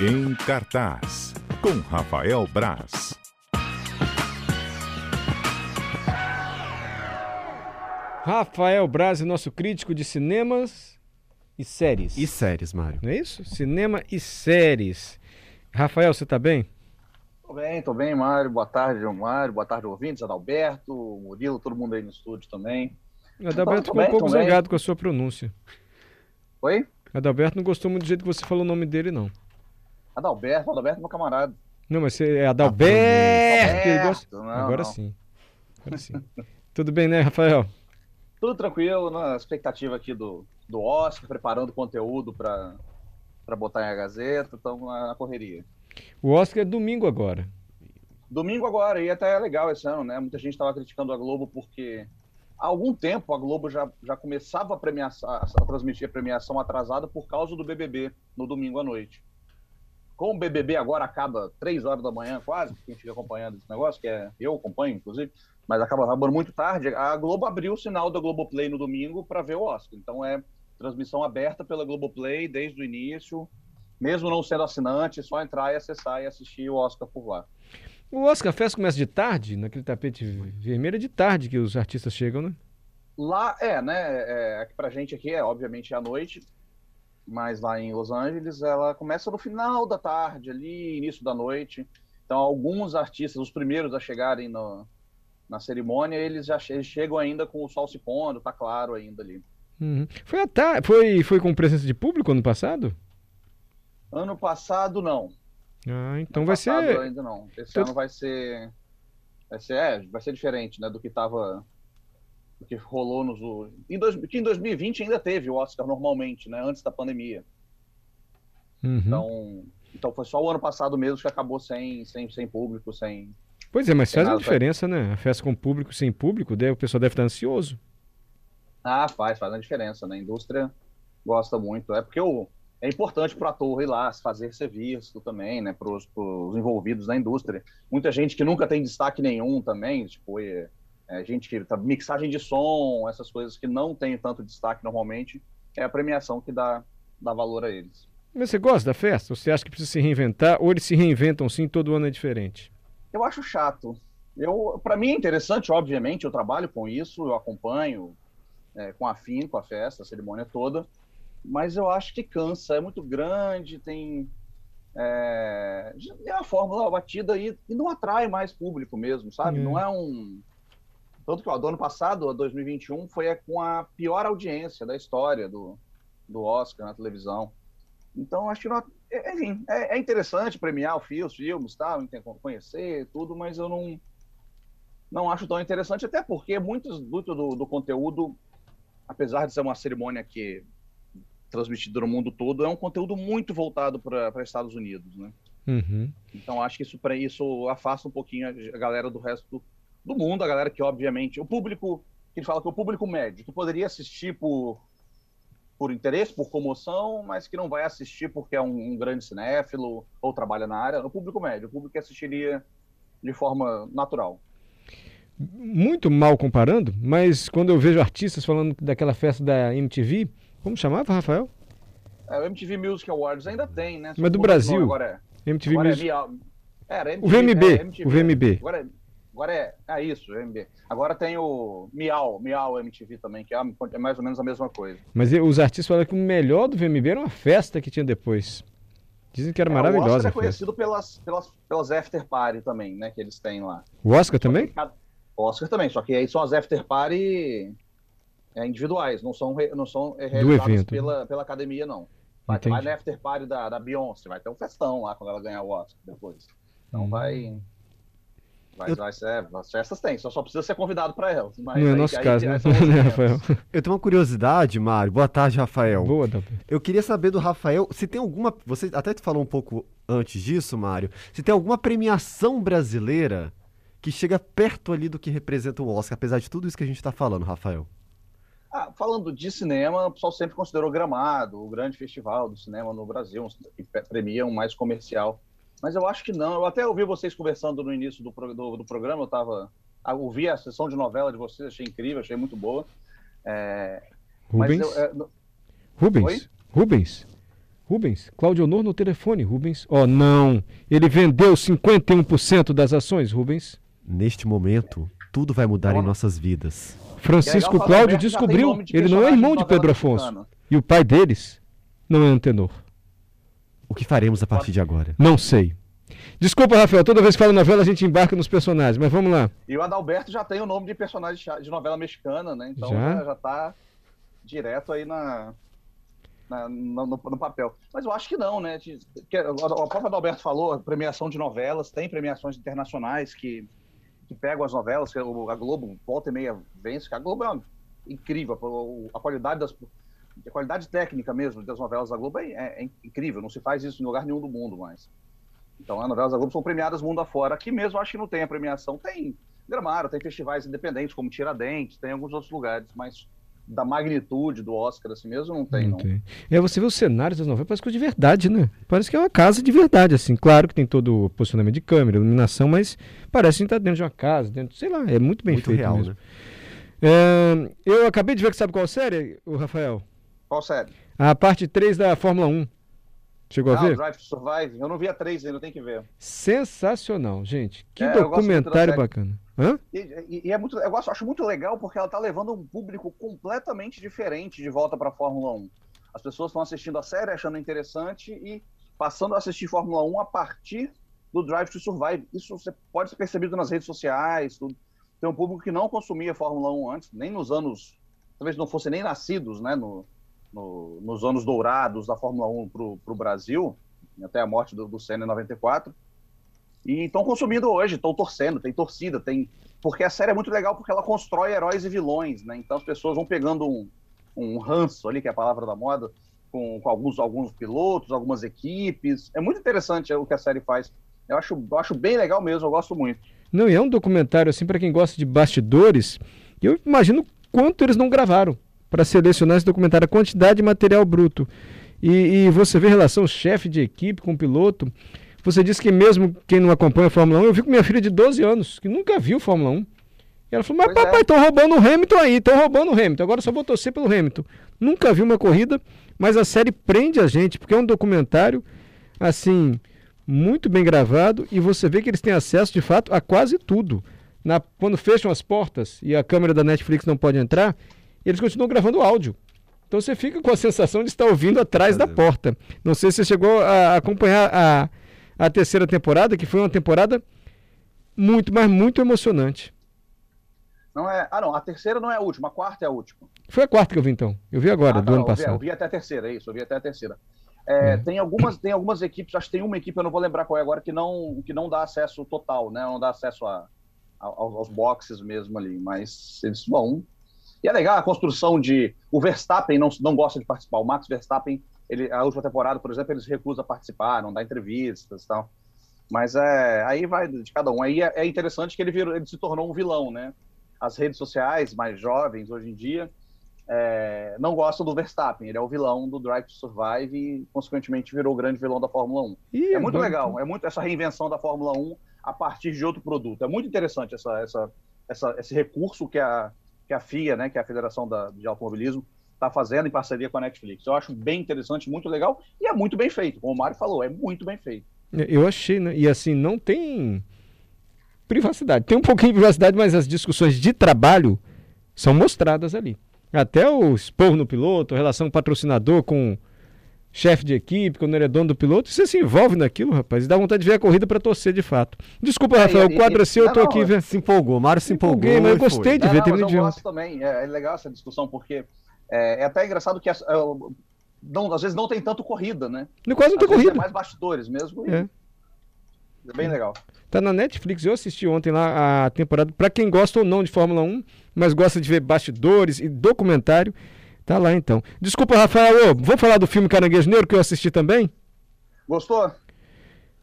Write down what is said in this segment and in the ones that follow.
Em cartaz, com Rafael Braz. Rafael Braz é nosso crítico de cinemas e séries. E séries, Mário. Não é isso? Cinema e séries. Rafael, você tá bem? Tô bem, tô bem, Mário. Boa tarde, Mário. Boa tarde, ouvintes. Adalberto, Murilo, todo mundo aí no estúdio também. Adalberto Tô ficou um pouco zangado com a sua pronúncia. Oi? Adalberto não gostou muito do jeito que você falou o nome dele, não. Adalberto, Adalberto é meu camarada. Não, mas você é Adalberto. gosta- Não, Agora não. sim. Agora sim. Tudo bem, né, Rafael? Tudo tranquilo, na expectativa aqui do, do Oscar, preparando conteúdo para para botar em a Gazeta, estamos na, na correria. O Oscar é domingo agora. Domingo agora, e até é legal esse ano, né? Muita gente estava criticando a Globo porque há algum tempo a Globo já, já começava a, premiação, a transmitir a premiação atrasada por causa do BBB no domingo à noite. Como o BBB agora acaba três horas da manhã, quase, quem fica acompanhando esse negócio, que é eu acompanho, inclusive, mas acaba acabando muito tarde, a Globo abriu o sinal da Globoplay no domingo para ver o Oscar. Então é transmissão aberta pela Globoplay desde o início, mesmo não sendo assinante, é só entrar e acessar e assistir o Oscar por lá. O Oscar Fest começa de tarde, naquele tapete vermelho, é de tarde que os artistas chegam, né? Lá é, né? É, é, pra gente aqui é obviamente à noite, mas lá em Los Angeles ela começa no final da tarde, ali, início da noite. Então, alguns artistas, os primeiros a chegarem no, na cerimônia, eles já che- eles chegam ainda com o sol se pondo, tá claro ainda ali. Uhum. Foi, tar... foi, foi com presença de público ano passado? Ano passado, não. Ah, então Ano vai passado, ser. ainda não. Esse Então- ano vai ser. Vai ser, é, vai ser diferente, né? Do que tava. Que rolou nos. Em, dois, que em 2020 ainda teve o Oscar normalmente, né? Antes da pandemia. Uhum. Então, então foi só o ano passado mesmo que acabou sem, sem, sem público, sem. Pois é, mas faz uma nada, diferença, né? A festa com público, sem público, deve- o pessoal deve estar ansioso. Ah, faz, faz a diferença, né? A indústria gosta muito. É porque o, é importante para o ator ir lá fazer ser visto também, né? Para os envolvidos na indústria. Muita gente que nunca tem destaque nenhum também, tipo, é, é, gente que tá, mixagem de som, essas coisas que não tem tanto destaque normalmente, é a premiação que dá, dá valor a eles. Mas você gosta da festa? Você acha que precisa se reinventar? Ou eles se reinventam sim, todo ano é diferente? Eu acho chato. Eu, para mim é interessante, obviamente, eu trabalho com isso, eu acompanho é, com afinco a festa, a cerimônia toda, mas eu acho que cansa, é muito grande, tem é, é a fórmula batida e, e não atrai mais público mesmo, sabe? É. Não é um tanto que ó, do ano passado, a 2021, foi com a pior audiência da história do, do Oscar na televisão. Então, acho que não, é- enfim, é, é interessante premiar o fi- os filmes, tal, conhecer tudo, mas eu não não acho tão interessante, até porque muitos muito do, do conteúdo, apesar de ser uma cerimônia que transmitida no mundo todo, é um conteúdo muito voltado para Estados Unidos, né? Uhum. Então acho que isso isso afasta um pouquinho a a galera do resto do, do mundo, a galera que obviamente o público que ele fala que é o público médio que poderia assistir por por interesse, por comoção, mas que não vai assistir porque é um, um grande cinéfilo ou trabalha na área, o público médio, o público que assistiria de forma natural. Muito mal comparando, mas quando eu vejo artistas falando daquela festa da MTV, como chamava, Rafael? É, o MTV Music Awards ainda tem, né? Mas do Brasil? Agora é. MTV Agora é Music. Miau- Era, O VMB, é, MTV, o VMB. Agora é, agora é, é isso, o VMB. Agora tem o Miau, Miau MTV também, que é, é mais ou menos a mesma coisa. Mas os artistas falaram que o melhor do VMB era uma festa que tinha depois. Dizem que era É, o maravilhosa Oscar é conhecido pelas, pelas, pelas after party também, né, que eles têm lá. O Oscar também? Cada- Oscar também, só que aí são as after party é, individuais, não são, não são é, realizadas pela, pela academia, não. Vai ter na after party da, da Beyoncé, vai ter um festão lá quando ela ganhar o Oscar depois. Então Hum. vai. Vai, Eu- vai ser, as festas tem, só, só precisa ser convidado para elas. Mas Não é aí- nosso aí- caso, aí né, outros né, eventos. Rafael? Eu tenho uma curiosidade, Mário. Boa tarde, Rafael. Boa, Adalberto. Eu queria saber do Rafael se tem alguma. Você até falou um pouco antes disso, Mário. Se tem alguma premiação brasileira que chega perto ali do que representa o Oscar, apesar de tudo isso que a gente está falando, Rafael. Ah, falando de cinema, o pessoal sempre considerou Gramado, o grande festival do cinema no Brasil, que premia um mais comercial. Mas eu acho que não. Eu até ouvi vocês conversando no início do, do, do programa, eu tava. ah, Ouvi a sessão de novela de vocês, achei incrível, achei muito boa. É, mas Rubens? eu, é, Rubens? Oi? Rubens? Rubens, Cláudio Honor no telefone, Rubens. Oh, não. Ele vendeu 51% das ações, Rubens. Neste momento, tudo vai mudar em nossas vidas. Francisco Cláudio descobriu. de Ele não é irmão de Pedro Afonso. mexicana. E o pai deles não é Antenor. O que faremos a partir de agora? Não sei. Desculpa, Rafael, toda vez que fala novela a gente embarca nos personagens, mas vamos lá. E o Adalberto já tem o nome de personagem de novela mexicana, né? Então Já? já, já tá direto aí na, na- no, no- papel. Mas eu acho que não, né? O próprio Adalberto falou, premiação de novelas, tem premiações internacionais que, que pegam as novelas, que a Globo volta e meia vence, que a Globo é uma- incrível, a qualidade das. A qualidade técnica mesmo das novelas da Globo é, é- é incrível, não se faz isso em lugar nenhum do mundo mais. Então, as novelas da Globo são premiadas mundo afora. Aqui mesmo, acho que não tem a premiação. Tem Gramado, tem festivais independentes, como Tiradentes, tem alguns outros lugares, mas da magnitude do Oscar, assim mesmo, não tem, não. tem. É, você vê os cenários das novelas, parece coisa de verdade, né? Parece que é uma casa de verdade, assim. Claro que tem todo o posicionamento de câmera, iluminação, mas parece que está dentro de uma casa, dentro, sei lá, é muito bem Muito feito real, mesmo. né? É, eu acabei de ver que sabe qual série, o Rafael? Qual série? A parte 3 da Fórmula 1. Chegou a Ah, o ver? Drive to Survive? Eu não vi a três ainda, tem que ver. Sensacional, gente. Que É, documentário bacana. Hã? E, e- e é muito, eu gosto, acho muito legal porque ela tá levando um público completamente diferente de volta para a Fórmula 1. As pessoas estão assistindo a série, achando interessante e passando a assistir Fórmula 1 a partir do Drive to Survive. Isso você pode ser percebido nas redes sociais. Tudo. Tem um público que não consumia Fórmula 1 antes, nem nos anos, talvez não fossem nem nascidos, né, no, no- nos anos dourados da Fórmula 1 para o Brasil, até a morte do, do Senna em 94. E estão consumindo hoje, estão torcendo, tem torcida, tem. Porque a série é muito legal porque ela constrói heróis e vilões, né? Então as pessoas vão pegando um, um ranço ali, que é a palavra da moda, com, com alguns, alguns pilotos, algumas equipes. É muito interessante o que a série faz. Eu acho, eu acho bem legal mesmo, eu gosto muito. Não, e é um documentário assim para quem gosta de bastidores. Eu imagino quanto eles não gravaram para selecionar esse documentário, a quantidade de material bruto. E, e você vê relação chefe de equipe com o piloto. Você disse que mesmo quem não acompanha a Fórmula 1, eu vi com minha filha de 12 anos, que nunca viu Fórmula 1. E ela falou, mas Pois é. papai, estão roubando o Hamilton aí, estão roubando o Hamilton, agora só vou torcer pelo Hamilton. Nunca vi uma corrida, mas a série prende a gente, porque é um documentário, assim, muito bem gravado, e você vê que eles têm acesso, de fato, a quase tudo. Na, quando fecham as portas e a câmera da Netflix não pode entrar, eles continuam gravando áudio. Então você fica com a sensação de estar ouvindo atrás da Caramba. porta. Não sei se você chegou a acompanhar a, a terceira temporada, que foi uma temporada muito, mas muito emocionante. Não é, ah, não, a terceira não é a última, a quarta é a última. Foi a quarta que eu vi então. Eu vi agora, Ah, do tá, ano eu vi- Eu passado. vi até a terceira, é isso, eu vi até a terceira. É, Hum. tem, algumas, tem algumas equipes, acho que tem uma equipe, eu não vou lembrar qual é agora, que não, que não dá acesso total, né? Não dá acesso a, a- aos, aos boxes mesmo ali, mas eles vão. E é legal a construção de. O Verstappen não, não gosta de participar. O Max Verstappen, ele, a última temporada, por exemplo, ele se recusa a participar, não dá entrevistas e tal. Mas é, aí vai de cada um. Aí é, é interessante que ele, virou, ele se tornou um vilão, né? As redes sociais mais jovens hoje em dia é, não gostam do Verstappen. Ele é o vilão do Drive to Survive e, consequentemente, virou o grande vilão da Fórmula 1. Ih, É muito legal, é muito essa reinvenção da Fórmula 1 a partir de outro produto. É muito interessante essa, essa, essa- esse recurso que a, que a FIA, né, que é a Federação da, de Automobilismo, está fazendo em parceria com a Netflix. Eu acho bem interessante, muito legal e é muito bem feito. Como o Mário falou, é muito bem feito. Eu achei, né? E assim, não tem privacidade. Tem um pouquinho de privacidade, mas as discussões de trabalho são mostradas ali. Até o expor no piloto, relação patrocinador com chefe de equipe, quando ele é dono do piloto, você se envolve naquilo, rapaz, e dá vontade de ver a corrida para torcer de fato. Desculpa, É, Rafael, o quadro é seu, eu não, tô não, aqui é- vendo. Se empolgou, Mário se empolgou. empolguei, mas eu e foi. gostei de Não, ver, não, mas de eu gosto também. É, é legal essa discussão porque é, é até engraçado que é, não, às vezes não tem tanto corrida, né? No quase não tem corrida. É mais bastidores mesmo. e É. É bem legal. Tá na Netflix, eu assisti ontem lá a temporada, pra quem gosta ou não de Fórmula 1, mas gosta de ver bastidores e documentário, tá lá então. Desculpa, Rafael, ô, vamos falar do filme Caranguejo Negro que eu assisti também? Gostou?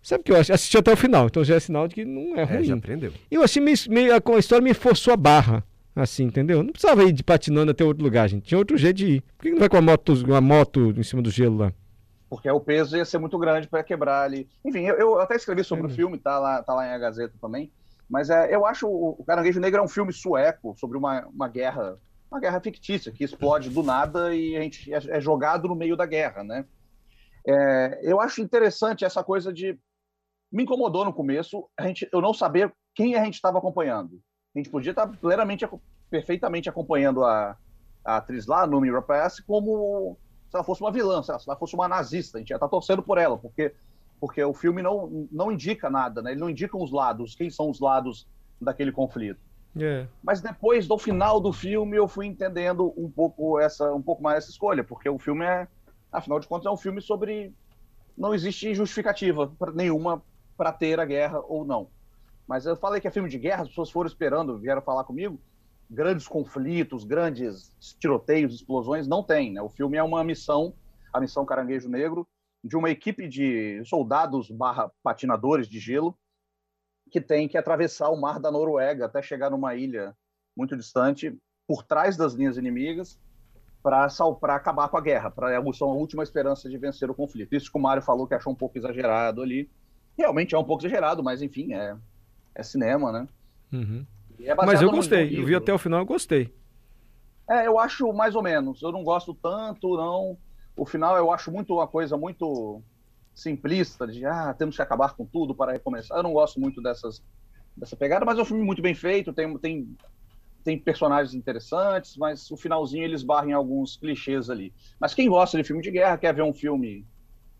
Sabe que eu acho- assisti até o final, então já é sinal de que não é É, já ruim. aprendeu. eu achei meio, meio a, a história me forçou a barra, assim, entendeu? Não precisava ir de patinando até outro lugar, gente. Tinha outro jeito de ir. Por que não vai com a moto, uma moto em cima do gelo lá? Porque o peso ia ser muito grande para quebrar ali. Enfim, eu, eu até escrevi sobre É. o filme, tá lá, tá lá em A Gazeta também. Mas é, eu acho o o Caranguejo Negro é um filme sueco sobre uma, uma guerra, uma guerra fictícia que explode do nada e a gente é, é jogado no meio da guerra, né? É, eu acho interessante essa coisa de. Me incomodou no começo, a gente, eu não saber quem a gente estava acompanhando. A gente podia estar plenamente, perfeitamente acompanhando a, a atriz lá, Numi Rapace, como se ela fosse uma vilã, se ela fosse uma nazista. A gente ia estar torcendo por ela, porque, porque o filme não, não indica nada, né? ele não indica os lados, quem são os lados daquele conflito. É. Mas depois do final do filme eu fui entendendo um pouco essa, um pouco mais essa escolha, porque o filme é, afinal de contas, é um filme sobre não existe justificativa nenhuma para ter a guerra ou não. Mas eu falei que é filme de guerra, as pessoas foram esperando, vieram falar comigo, grandes conflitos, grandes tiroteios, explosões, não tem, né? O filme é uma missão, a missão Caranguejo Negro, de uma equipe de soldados barra patinadores de gelo que tem que atravessar o mar da Noruega até chegar numa ilha muito distante, por trás das linhas inimigas, para acabar com a guerra, para a última esperança de vencer o conflito. Isso que o Mário falou que achou um pouco exagerado ali. Realmente é um pouco exagerado, mas enfim, é, é cinema, né? Uhum. É mas eu gostei, eu vi até o final, eu gostei. É, eu acho mais ou menos. Eu não gosto tanto, não. O final eu acho muito uma coisa muito simplista de ah, temos que acabar com tudo para recomeçar. Eu não gosto muito dessas dessa pegada, mas é um filme muito bem feito, tem tem tem personagens interessantes, mas o finalzinho eles barrem alguns clichês ali. Mas quem gosta de filme de guerra, quer ver um filme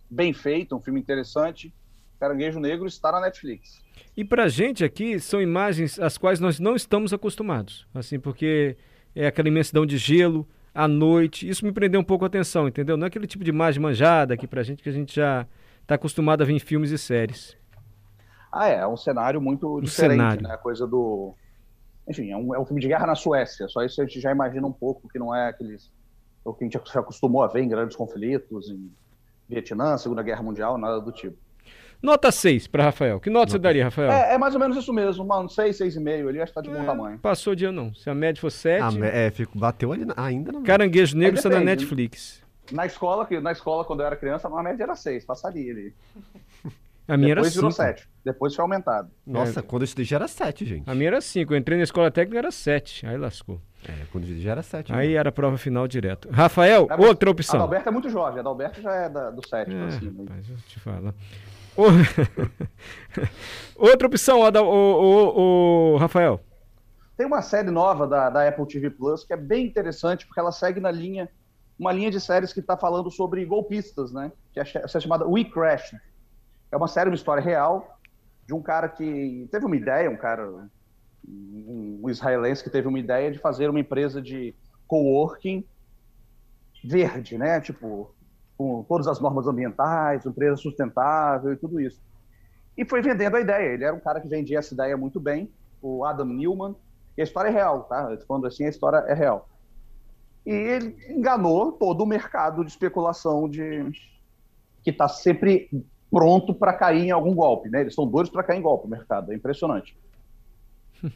bem feito, um filme interessante, Caranguejo Negro está na Netflix. E pra gente aqui são imagens às quais nós não estamos acostumados, assim, porque é aquela imensidão de gelo à noite, isso me prendeu um pouco a atenção, entendeu? Não é aquele tipo de imagem manjada aqui pra gente que a gente já está acostumado a ver em filmes e séries. Ah, é, é um cenário muito Um diferente, cenário. né? A coisa do. Enfim, é um, é um filme de guerra na Suécia, só isso a gente já imagina um pouco, que não é aqueles. O que a gente se acostumou a ver em grandes conflitos, em Vietnã, Segunda Guerra Mundial, nada do tipo. Nota 6 para Rafael. Que nota, você daria, Rafael? É, é mais ou menos isso mesmo, mano. 6, 6,5 ali, acho que tá de bom tamanho. Passou dia não. Se a média for 7, Ah, é, fico, bateu ali na- ainda na Caranguejo Negro Aí está na né? Netflix. Na escola, que- na escola, quando eu era criança, a média era 6, passaria ali. A minha Depois era virou 5. 7. Depois foi aumentado. Nossa, quando eu estudei já era 7, gente. A minha era 5. Eu entrei na escola técnica era 7. Aí lascou. É, quando eu estudei já era 7. Aí era a prova final direto. Rafael, É, outra A opção. Adalberto é muito jovem, a Adalberto já é da- do 7 É, pra cima. rapaz, eu te falo. Ô- outra opção, Adal, ô, ô, ô, Rafael. Tem uma série nova da, da Apple TV Plus que é bem interessante, porque ela segue na linha, uma linha de séries que está falando sobre golpistas, né? Que é ch- chamada We Crashed. É uma série, uma história real, de um cara que teve uma ideia, um cara, um, israelense que teve uma ideia de fazer uma empresa de coworking verde, né? Tipo, com todas as normas ambientais, empresa sustentável e tudo isso. E foi vendendo a ideia. Ele era um cara que vendia essa ideia muito bem, o Adam Newman. E a história é real, tá? Falando assim, a história é real. E ele enganou todo o mercado de especulação de que está sempre pronto para cair em algum golpe, né? Eles estão doidos para cair em golpe, o mercado, é impressionante.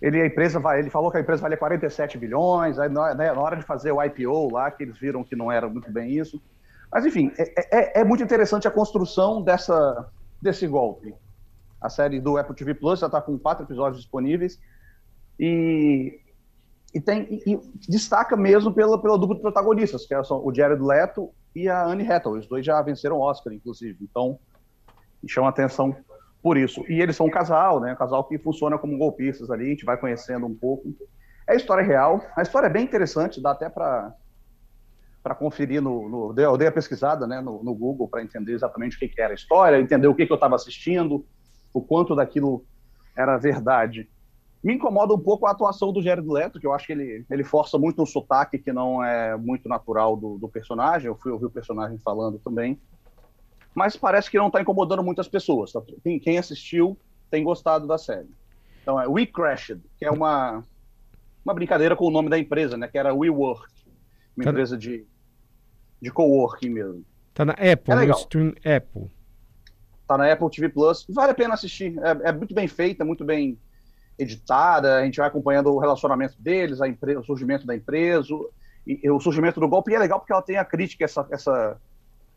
Ele, a empresa vai, ele falou que a empresa valia 47 bilhões, aí na, né, na hora de fazer o IPO lá, que eles viram que não era muito bem isso. Mas, enfim, é, é- é muito interessante a construção dessa, desse golpe. A série do Apple TV Plus já está com quatro episódios disponíveis e, e tem e- e destaca mesmo pela, pela dupla de protagonistas, que são o Jared Leto e a Anne Hathaway. Os dois já venceram Oscar, inclusive. Então, chama atenção por isso. E eles são um casal, né? Um casal que funciona como golpistas ali, a gente vai conhecendo um pouco. É história real. A história é bem interessante, dá até para para conferir no, no eu dei a pesquisada né, no, no Google para entender exatamente o que, que era a história, entender o que, que eu estava assistindo, o quanto daquilo era verdade. Me incomoda um pouco a atuação do Jared Leto, que eu acho que ele, ele força muito um sotaque que não é muito natural do, do personagem. Eu fui ouvir o personagem falando também. Mas parece que não está incomodando muitas pessoas. tá? Quem, quem assistiu tem gostado da série. Então é We Crashed, que é uma, uma brincadeira com o nome da empresa, né? Que era WeWork, uma Tá- empresa de, de coworking mesmo. Tá na Apple, É no legal. stream Apple. Tá na Apple TV Plus. Vale a pena assistir. É, é muito bem feita, muito bem editada. A gente vai acompanhando o relacionamento deles, a empre- o surgimento da empresa, o, e, e o surgimento do golpe. E é legal porque ela tem a crítica, essa, essa,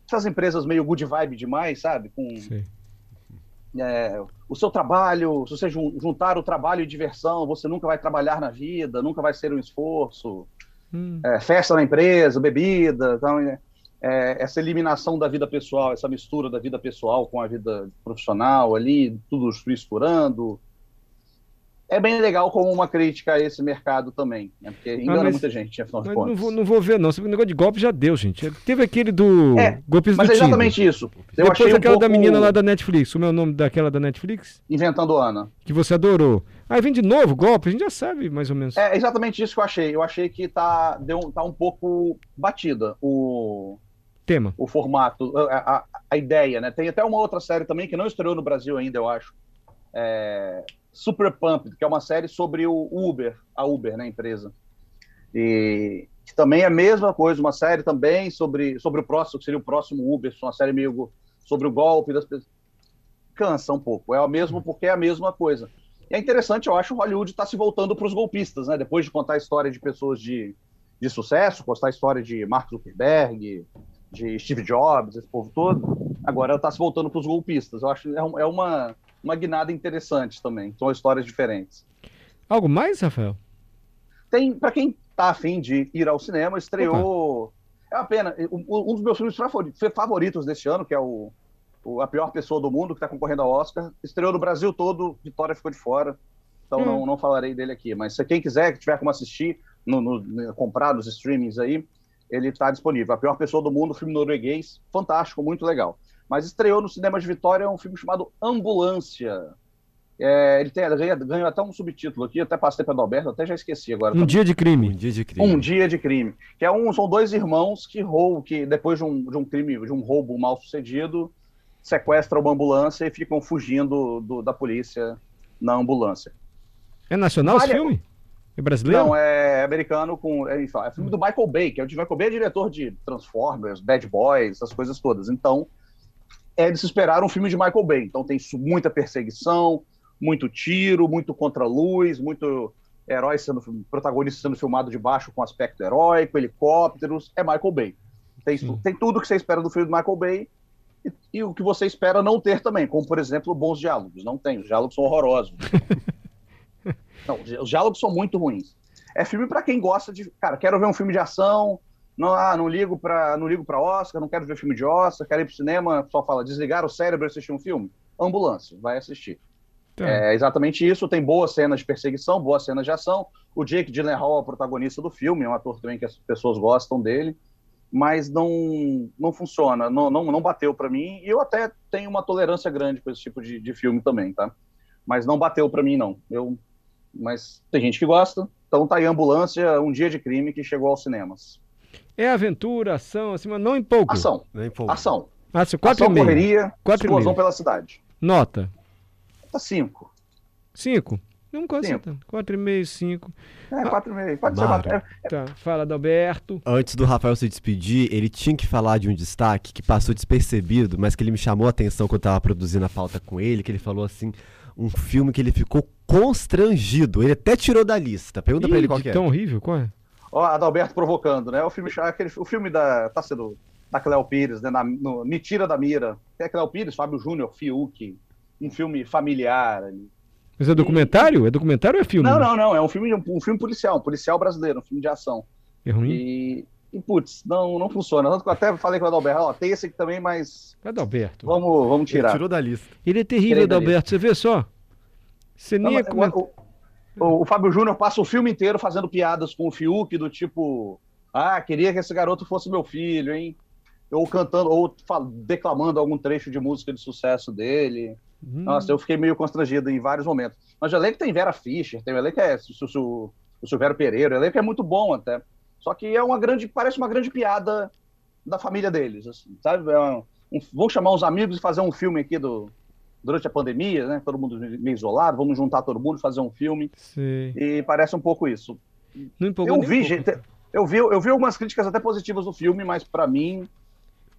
essas empresas meio good vibe demais, sabe? Com é, o seu trabalho, se você jun- juntar o trabalho e diversão, você nunca vai trabalhar na vida, nunca vai ser um esforço. Hum. É, festa na empresa, bebida. Então, é, é, essa eliminação da vida pessoal, essa mistura da vida pessoal com a vida profissional ali, tudo misturando. É bem legal como uma crítica a esse mercado também, né? porque engana Ah, mas- muita gente, afinal de Mas contas. não vou, não vou ver, não. Esse negócio de golpe já deu, gente. Teve aquele do É, golpes Mas do é Tinder. exatamente isso. Eu Depois achei um aquela da pouco menina lá da Netflix. É o nome daquela da Netflix? Inventando Ana. Que você adorou. Aí vem de novo golpe, a gente já sabe mais ou menos. É exatamente isso que eu achei. Eu achei que tá, deu, tá um pouco batida o, Tema. o formato, a, a- a ideia, né? Tem até uma outra série também que não estreou no Brasil ainda, eu acho. É, Super Pumped, que é uma série sobre o Uber, a Uber, né, empresa. E que também é a mesma coisa, uma série também sobre, sobre o próximo, que seria o próximo Uber, uma série meio sobre o golpe das pessoas. Cansa um pouco, é o mesmo porque é a mesma coisa. E é interessante, eu acho, o Hollywood está se voltando para os golpistas, né? Depois de contar a história de pessoas de, de sucesso, contar a história de Mark Zuckerberg, de Steve Jobs, esse povo todo, agora está se voltando para os golpistas. Eu acho que é, é uma, uma guinada interessante também. São histórias diferentes. Algo mais, Rafael? Tem, para quem tá afim de ir ao cinema, estreou. É uma pena. Um, dos meus filmes favori- favoritos deste ano, que é o, o A Pior Pessoa do Mundo, que está concorrendo ao Oscar, estreou no Brasil todo, Vitória ficou de fora. Então Hum. não, não falarei dele aqui. Mas se quem quiser, que tiver como assistir, no, no- no- comprar nos streamings aí, ele está disponível. A Pior Pessoa do Mundo, filme norueguês, fantástico, muito legal. Mas estreou no cinema de Vitória um filme chamado Ambulância. É, ele tem, ganha, ganhou até um subtítulo aqui, até passei para Alberto, até já esqueci agora. Um também. dia de Um crime. dia de crime. Um dia de crime. Que é um, são dois irmãos que roubam, que depois de um, de um crime, de um roubo mal sucedido, sequestram uma ambulância e ficam fugindo do- da polícia na ambulância. É nacional esse Olha- filme? É brasileiro? Não, é americano com. É, é filme do Michael Bay, que é o de Michael Bay é diretor de Transformers, Bad Boys, essas coisas todas. Então, é de se esperar um filme de Michael Bay. Então tem muita perseguição, muito tiro, muito contra-luz, muito herói sendo protagonista sendo filmado de baixo com aspecto heróico, helicópteros. É Michael Bay. Tem, Sim. tem tudo que você espera do filme do Michael Bay e, e o que você espera não ter também, como por exemplo bons diálogos. Não tem, os diálogos são horrorosos. Não, os os diálogos são muito ruins. É filme pra quem gosta de, cara, quero ver um filme de ação, não, ah, não ligo para, não ligo para Oscar, não quero ver filme de Oscar, quero ir pro cinema, pessoal fala, desligar o cérebro e assistir um filme. Ambulância, vai assistir. Tá. É exatamente isso, tem boas cenas de perseguição, boas cenas de ação. O Jake Gyllenhaal é o protagonista do filme, é um ator também que as pessoas gostam dele, mas não não funciona, não, não, não bateu pra mim. E eu até tenho uma tolerância grande com esse tipo de, de filme também, tá? Mas não bateu pra mim não. Eu mas tem gente que gosta. Então tá aí Ambulância, um dia de crime que chegou aos cinemas. É aventura, ação, assim, mas não em pouco. Ação, Nem pouco. ação. Ah, seu quatro e ação, meio. correria, Quatro e explosão meio. pela cidade. Nota. Tá cinco. Cinco. Não e meio, cinco. É, quatro e meio. Pode ser Mário. quatro. É, Tá. Fala, Adalberto. Antes do Rafael se despedir, ele tinha que falar de um destaque que passou despercebido, mas que ele me chamou a atenção quando eu tava produzindo a pauta com ele, que ele falou assim, um filme que ele ficou constrangido. Ele até tirou da lista. Pergunta pra Ih, ele qual que é. tão horrível, qual é? Ó, Adalberto provocando, né? O filme, aquele, o filme da. Tá sendo. Da Cleo Pires, né? Na, no, Me Tira da Mira. Tem a Cleo Pires, Fábio Júnior, Fiuk. Um filme familiar ali. Mas é documentário? É documentário ou é filme? Não, não, não. É um filme, um, filme policial, um policial brasileiro, um filme de ação. É ruim? E, e putz, não, não funciona. Tanto que eu até falei com o Adalberto, ó, tem esse aqui também, mas Adalberto. vamos, vamos Ele tirar. tirou da lista. Ele é terrível, Adalberto. Você vê só? Você Não, nem mas, comentar. o, o- o Fábio Júnior passa o filme inteiro fazendo piadas com o Fiuk, do tipo, ah, queria que esse garoto fosse meu filho, hein? Ou cantando, ou declamando algum trecho de música de sucesso dele. Hum, Nossa, eu fiquei meio constrangido em vários momentos. Mas o elenco tem Vera Fischer, tem o elenco é o, o, Silvério Pereira, o elenco é muito bom até. Só que é uma grande, parece uma grande piada da família deles, assim, sabe? É um, um, vamos chamar uns amigos e fazer um filme aqui do, durante a pandemia, né? Todo mundo meio isolado, vamos juntar todo mundo, fazer um filme. sei. E parece um pouco isso. Não empolgou Eu vi, um gente, eu vi, eu vi algumas críticas até positivas do filme, mas pra mim,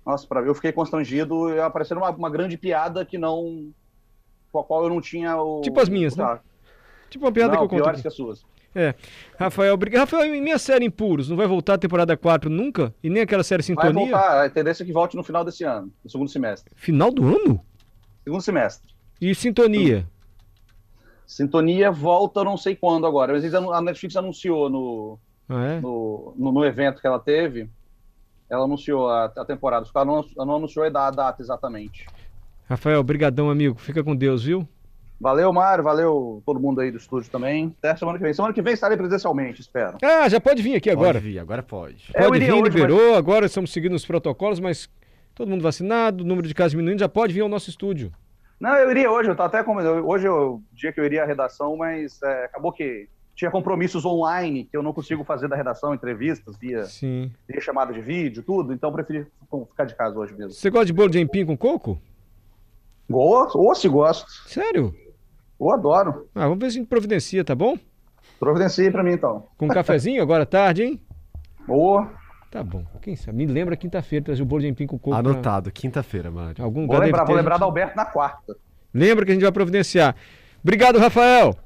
nossa, pra, eu fiquei constrangido, aparecendo uma, uma grande piada que não, com a qual eu não tinha o. Tipo as minhas, né? tá. Tipo uma piada não, que eu conto. piores que as suas. Rafael, obrigado. Rafael, e minha série Impuros? Não vai voltar a temporada 4 nunca? E nem aquela série Vai Sintonia? voltar, a tendência é que volte no final desse ano, no segundo semestre. Final do ano? Segundo semestre. E Sintonia? Sintonia volta não sei quando agora, mas a Netflix anunciou no, Ah, é? no, no, no evento que ela teve ela anunciou a, a temporada. Ela não, ela não anunciou a data exatamente. Rafael, brigadão, amigo. Fica com Deus, viu? Valeu, Mário. Valeu todo mundo aí do estúdio também. Até semana que vem. Semana que vem estarei presencialmente, espero. Ah, já pode vir aqui agora. Pode vir, agora pode. É, Pode vir, hoje, liberou. Agora estamos seguindo os protocolos, mas todo mundo vacinado, o número de casos diminuindo, já pode vir ao nosso estúdio. Não, eu iria hoje. Eu tava até com... Hoje é o dia que eu iria à redação, mas é, acabou que tinha compromissos online que eu não consigo fazer da redação, entrevistas, via, Sim. via chamada de vídeo, tudo. Então eu preferi ficar de casa hoje mesmo. Você gosta de bolo de empim com coco? Gosto, ou se gosto. Sério? Eu adoro. Ah, vamos ver se a gente providencia, tá bom? Providencie pra mim, então. Com um cafezinho agora à tarde, hein? Ou Tá bom. Quem sabe? Me lembra quinta-feira trazer o bolo de empim com coco. pra- Anotado, quinta-feira, Mário. Algum vou lembrar, vou lembrar gente- da Alberto na quarta. Lembra que a gente vai providenciar. Obrigado, Rafael.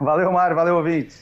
Valeu, Mário. Valeu, ouvintes.